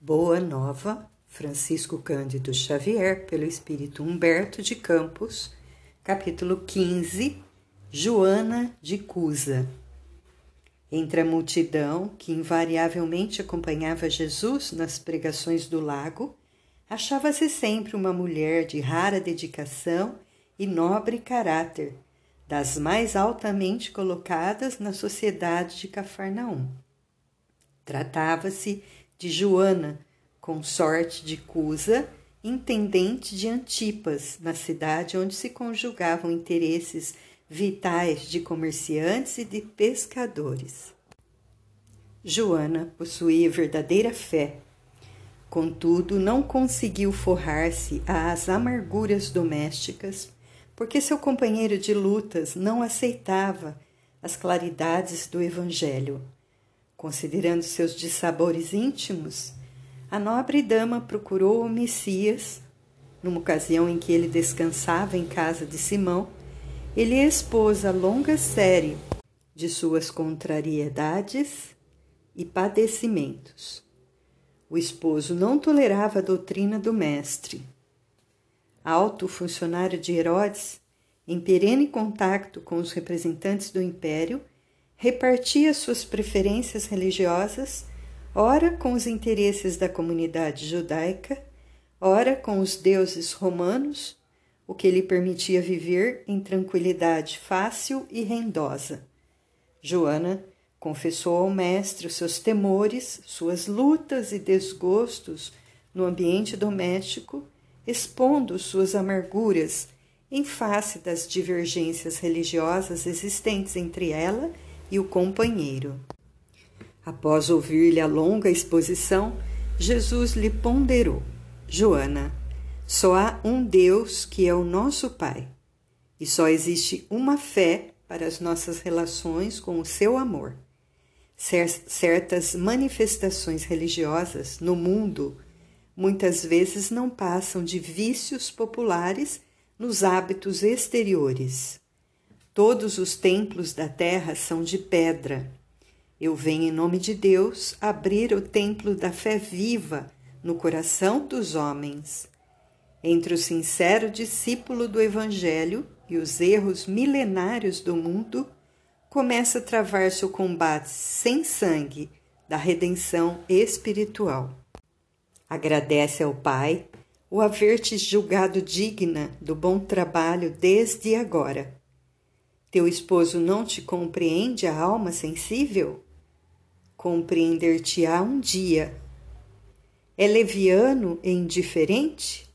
Boa Nova, Francisco Cândido Xavier, pelo Espírito Humberto de Campos, capítulo 15, Joana de Cusa. Entre a multidão que invariavelmente acompanhava Jesus nas pregações do lago, achava-se sempre uma mulher de rara dedicação e nobre caráter, das mais altamente colocadas na sociedade de Cafarnaum. Tratava-se de Joana, consorte de Cusa, intendente de Antipas, na cidade onde se conjugavam interesses vitais de comerciantes e de pescadores. Joana possuía verdadeira fé. Contudo, não conseguiu forrar-se às amarguras domésticas, porque seu companheiro de lutas não aceitava as claridades do Evangelho. Considerando seus dissabores íntimos, a nobre dama procurou o Messias. Numa ocasião em que ele descansava em casa de Simão, ele expôs a longa série de suas contrariedades e padecimentos. O esposo não tolerava a doutrina do mestre. Alto funcionário de Herodes, em perene contato com os representantes do império, repartia suas preferências religiosas, ora com os interesses da comunidade judaica, ora com os deuses romanos, o que lhe permitia viver em tranquilidade fácil e rendosa. Joana confessou ao mestre os seus temores, suas lutas e desgostos no ambiente doméstico, expondo suas amarguras em face das divergências religiosas existentes entre ela e o companheiro. Após ouvir-lhe a longa exposição, Jesus lhe ponderou: Joana, só há um Deus que é o nosso Pai, e só existe uma fé para as nossas relações com o seu amor. Certas manifestações religiosas no mundo muitas vezes não passam de vícios populares nos hábitos exteriores. Todos os templos da terra são de pedra. Eu venho em nome de Deus abrir o templo da fé viva no coração dos homens. Entre o sincero discípulo do Evangelho e os erros milenários do mundo, começa a travar-se o combate sem sangue da redenção espiritual. Agradece ao Pai o haver-te julgado digna do bom trabalho desde agora teu esposo não te compreende a alma sensível? Compreender-te-á um dia. É leviano e indiferente?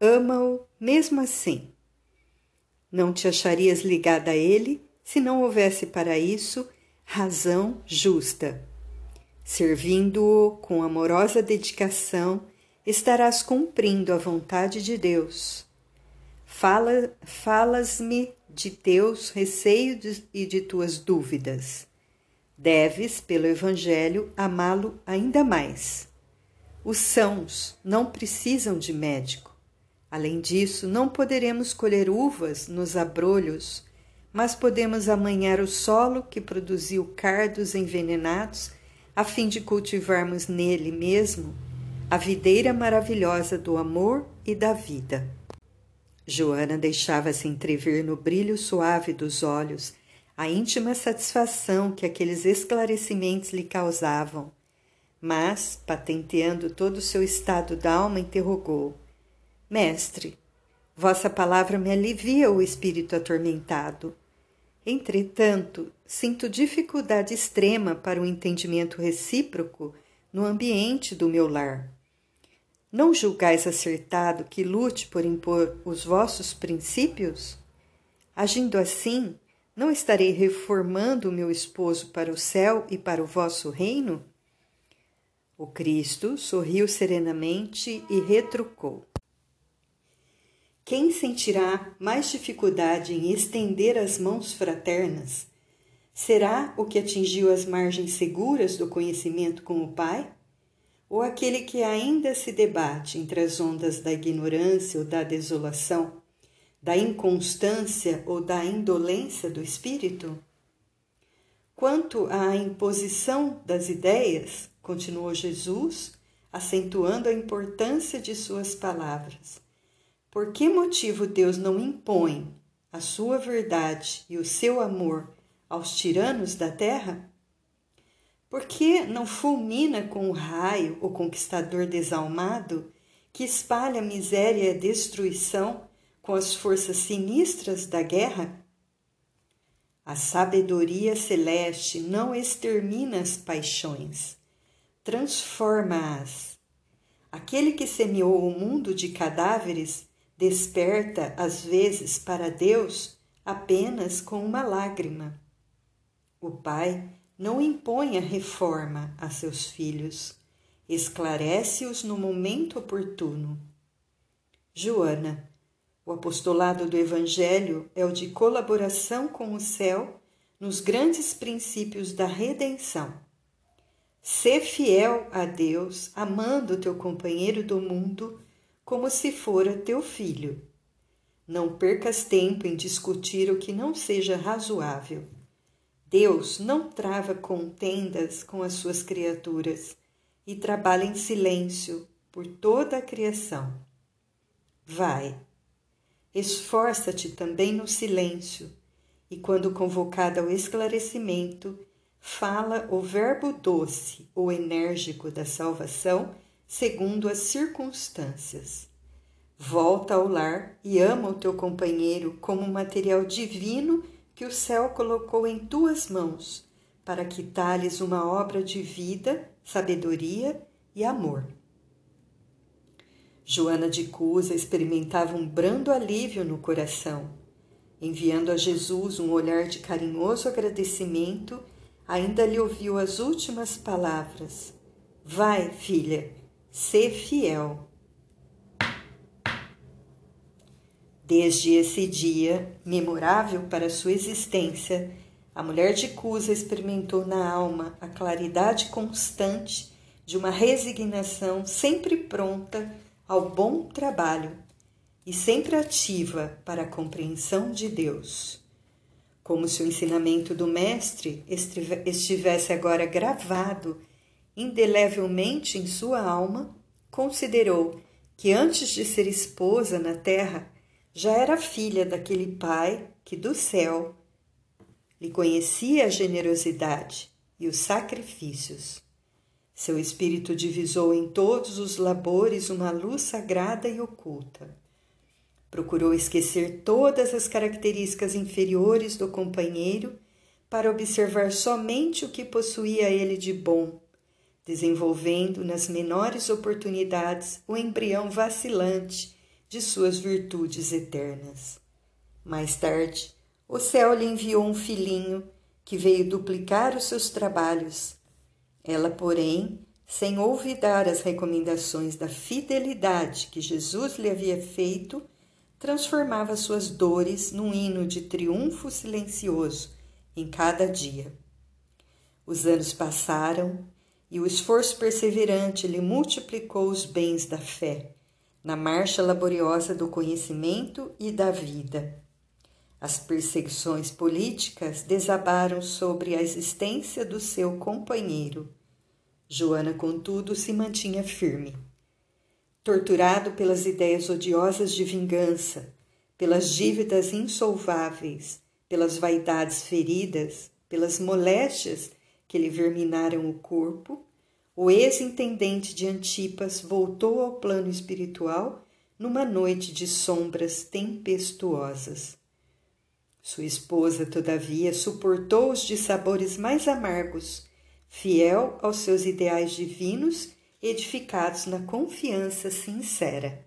Ama-o mesmo assim. Não te acharias ligada a ele se não houvesse para isso razão justa. Servindo-o com amorosa dedicação, estarás cumprindo a vontade de Deus. Fala, falas-me de teus receios e de tuas dúvidas. Deves, pelo Evangelho, amá-lo ainda mais. Os sãos não precisam de médico. Além disso, não poderemos colher uvas nos abrolhos, mas podemos amanhar o solo que produziu cardos envenenados, a fim de cultivarmos nele mesmo a videira maravilhosa do amor e da vida. Joana deixava-se entrever no brilho suave dos olhos a íntima satisfação que aqueles esclarecimentos lhe causavam. Mas, patenteando todo o seu estado d'alma, interrogou: Mestre, vossa palavra me alivia o espírito atormentado. Entretanto, sinto dificuldade extrema para o entendimento recíproco no ambiente do meu lar. Não julgais acertado que lute por impor os vossos princípios? Agindo assim, não estarei reformando o meu esposo para o céu e para o vosso reino? O Cristo sorriu serenamente e retrucou: Quem sentirá mais dificuldade em estender as mãos fraternas? Será o que atingiu as margens seguras do conhecimento com o Pai? Ou aquele que ainda se debate entre as ondas da ignorância ou da desolação, da inconstância ou da indolência do espírito? Quanto à imposição das ideias, continuou Jesus, acentuando a importância de suas palavras. Por que motivo Deus não impõe a sua verdade e o seu amor aos tiranos da terra? Por que não fulmina com o raio o conquistador desalmado que espalha miséria e destruição com as forças sinistras da guerra? A sabedoria celeste não extermina as paixões, transforma-as. Aquele que semeou o mundo de cadáveres desperta às vezes para Deus apenas com uma lágrima. O Pai não impõe a reforma a seus filhos, esclarece-os no momento oportuno. Joana, o apostolado do Evangelho é o de colaboração com o céu nos grandes princípios da redenção. Sê fiel a Deus, amando teu companheiro do mundo como se fora teu filho. Não percas tempo em discutir o que não seja razoável. Deus não trava contendas com as suas criaturas e trabalha em silêncio por toda a criação. Vai, esforça-te também no silêncio, e quando convocada ao esclarecimento, fala o verbo doce ou enérgico da salvação segundo as circunstâncias. Volta ao lar e ama o teu companheiro como material divino que o céu colocou em tuas mãos, para que tales uma obra de vida, sabedoria e amor. Joana de Cusa experimentava um brando alívio no coração. Enviando a Jesus um olhar de carinhoso agradecimento, ainda lhe ouviu as últimas palavras: Vai, filha, Ser fiel. Desde esse dia, memorável para sua existência, a mulher de Cusa experimentou na alma a claridade constante de uma resignação sempre pronta ao bom trabalho e sempre ativa para a compreensão de Deus. Como se o ensinamento do Mestre estivesse agora gravado indelevelmente em sua alma, considerou que antes de ser esposa na terra, já era filha daquele pai que do céu lhe conhecia a generosidade e os sacrifícios. Seu espírito divisou em todos os labores uma luz sagrada e oculta. Procurou esquecer todas as características inferiores do companheiro para observar somente o que possuía ele de bom desenvolvendo nas menores oportunidades o embrião vacilante de suas virtudes eternas. Mais tarde, o céu lhe enviou um filhinho que veio duplicar os seus trabalhos. Ela, porém, sem olvidar as recomendações da fidelidade que Jesus lhe havia feito, transformava suas dores num hino de triunfo silencioso em cada dia. Os anos passaram e o esforço perseverante lhe multiplicou os bens da fé, na marcha laboriosa do conhecimento e da vida. As perseguições políticas desabaram sobre a existência do seu companheiro. Joana, contudo, se mantinha firme. Torturado pelas ideias odiosas de vingança, pelas dívidas insolváveis, pelas vaidades feridas, pelas moléstias que lhe verminaram o corpo, o ex-intendente de Antipas voltou ao plano espiritual numa noite de sombras tempestuosas. Sua esposa, todavia, suportou os dissabores mais amargos, fiel aos seus ideais divinos, edificados na confiança sincera.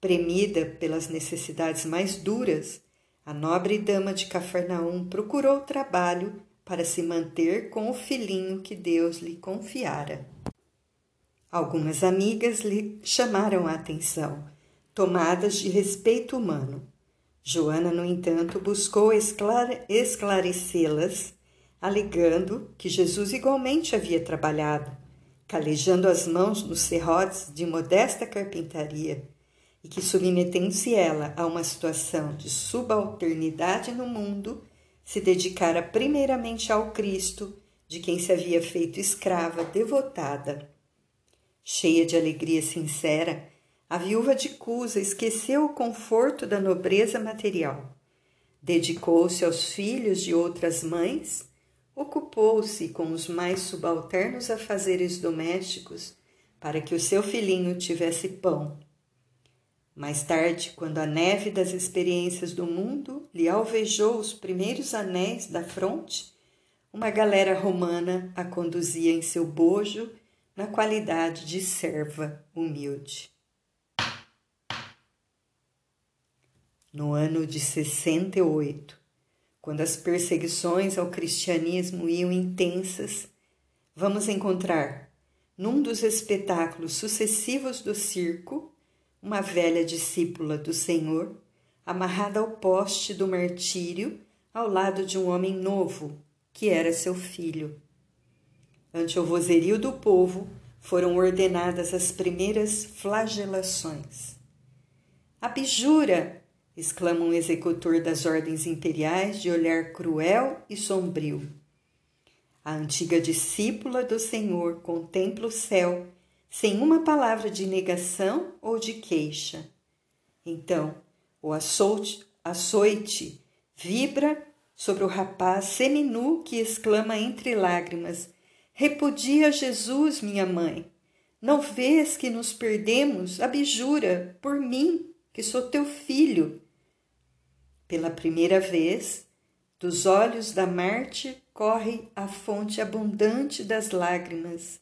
Premida pelas necessidades mais duras, a nobre dama de Cafarnaum procurou trabalho para se manter com o filhinho que Deus lhe confiara. Algumas amigas lhe chamaram a atenção, tomadas de respeito humano. Joana, no entanto, buscou esclarecê-las, alegando que Jesus igualmente havia trabalhado, calejando as mãos nos serrotes de modesta carpintaria, e que, submetendo-se ela a uma situação de subalternidade no mundo, se dedicara primeiramente ao Cristo, de quem se havia feito escrava devotada. Cheia de alegria sincera, a viúva de Cusa esqueceu o conforto da nobreza material. Dedicou-se aos filhos de outras mães, ocupou-se com os mais subalternos afazeres domésticos para que o seu filhinho tivesse pão. Mais tarde, quando a neve das experiências do mundo lhe alvejou os primeiros anéis da fronte, uma galera romana a conduzia em seu bojo na qualidade de serva humilde. no ano de 68, quando as perseguições ao cristianismo iam intensas, vamos encontrar, num dos espetáculos sucessivos do circo, uma velha discípula do Senhor, amarrada ao poste do martírio ao lado de um homem novo, que era seu filho. Ante o vozerio do povo, foram ordenadas as primeiras flagelações. Abjura, exclama um executor das ordens imperiais de olhar cruel e sombrio. A antiga discípula do Senhor contempla o céu sem uma palavra de negação ou de queixa. Então, o açoite, açoite vibra sobre o rapaz seminu que exclama entre lágrimas: Repudia Jesus, minha mãe. Não vês que nos perdemos? Abjura por mim, que sou teu filho. Pela primeira vez, dos olhos da Marte corre a fonte abundante das lágrimas.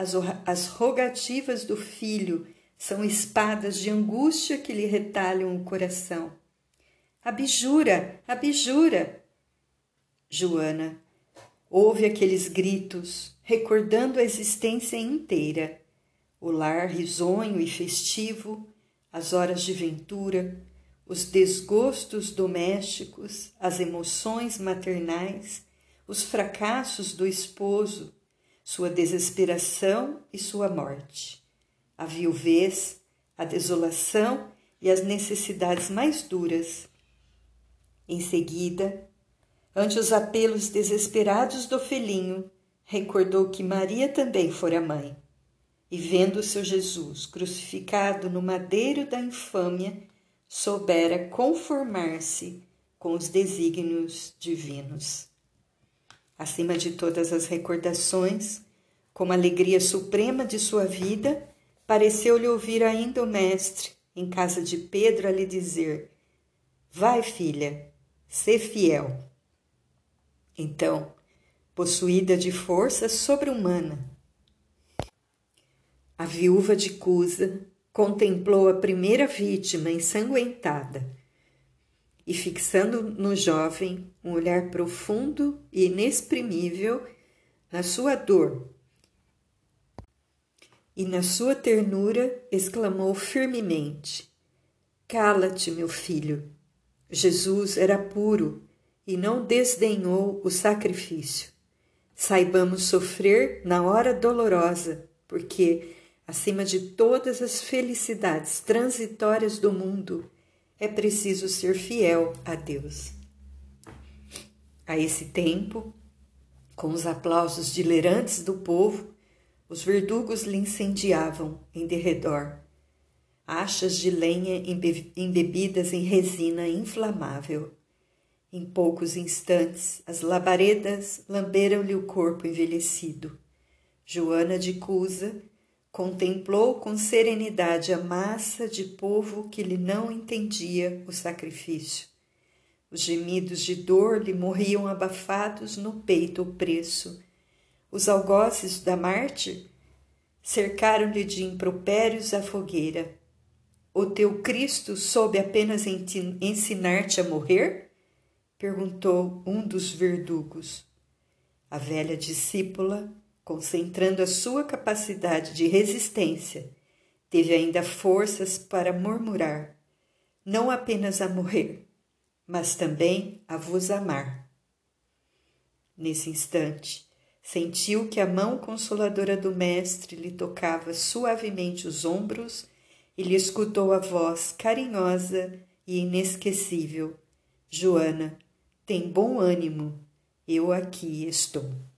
As, as rogativas do filho são espadas de angústia que lhe retalham o coração. Abjura, abjura! Joana ouve aqueles gritos, recordando a existência inteira, o lar risonho e festivo, as horas de ventura, os desgostos domésticos, as emoções maternais, os fracassos do esposo, sua desesperação e sua morte, a viuvez, a desolação e as necessidades mais duras. Em seguida, ante os apelos desesperados do filhinho, recordou que Maria também fora mãe, e vendo seu Jesus crucificado no madeiro da infâmia, soubera conformar-se com os desígnios divinos. Acima de todas as recordações, como alegria suprema de sua vida, pareceu-lhe ouvir ainda o Mestre, em casa de Pedro, a lhe dizer: Vai, filha, sê fiel. Então, possuída de força sobre-humana, a viúva de Cusa contemplou a primeira vítima ensanguentada e, fixando no jovem um olhar profundo e inexprimível na sua dor e na sua ternura, exclamou firmemente: Cala-te, meu filho. Jesus era puro e não desdenhou o sacrifício. Saibamos sofrer na hora dolorosa, porque Acima de todas as felicidades transitórias do mundo, é preciso ser fiel a Deus. A esse tempo, com os aplausos dilerantes do povo, os verdugos lhe incendiavam em derredor achas de lenha embebidas em resina inflamável. Em poucos instantes, as labaredas lamberam-lhe o corpo envelhecido. Joana de Cusa Contemplou com serenidade a massa de povo que lhe não entendia o sacrifício. Os gemidos de dor lhe morriam abafados no peito opresso. Os algozes da Marte cercaram-lhe de impropérios a fogueira. O teu Cristo soube apenas ensinar-te a morrer? perguntou um dos verdugos. A velha discípula concentrando a sua capacidade de resistência, teve ainda forças para murmurar, não apenas a morrer, mas também a vos amar. Nesse instante, sentiu que a mão consoladora do Mestre lhe tocava suavemente os ombros e lhe escutou a voz carinhosa e inesquecível: Joana, tem bom ânimo, eu aqui estou.